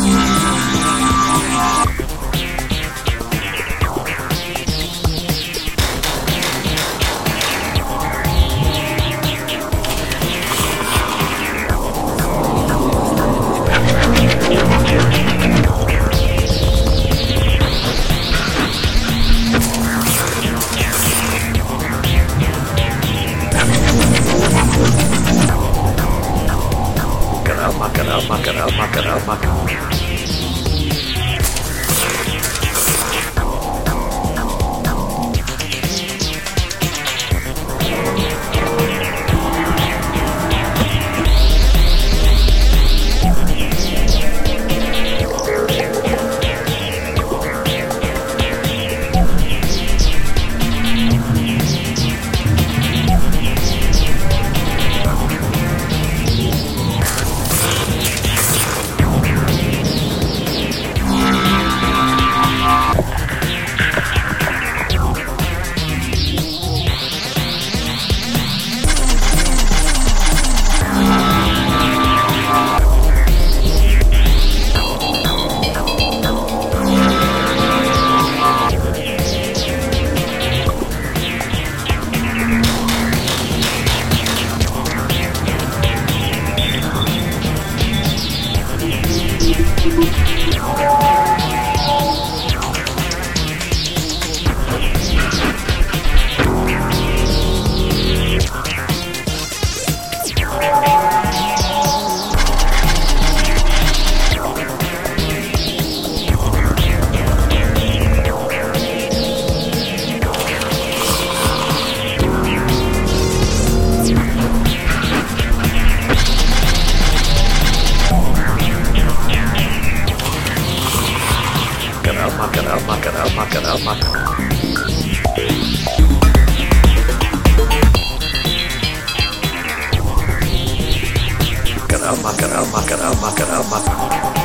Yeah. Macker, Macker, Macker. up, lock it up, lock it up, lock it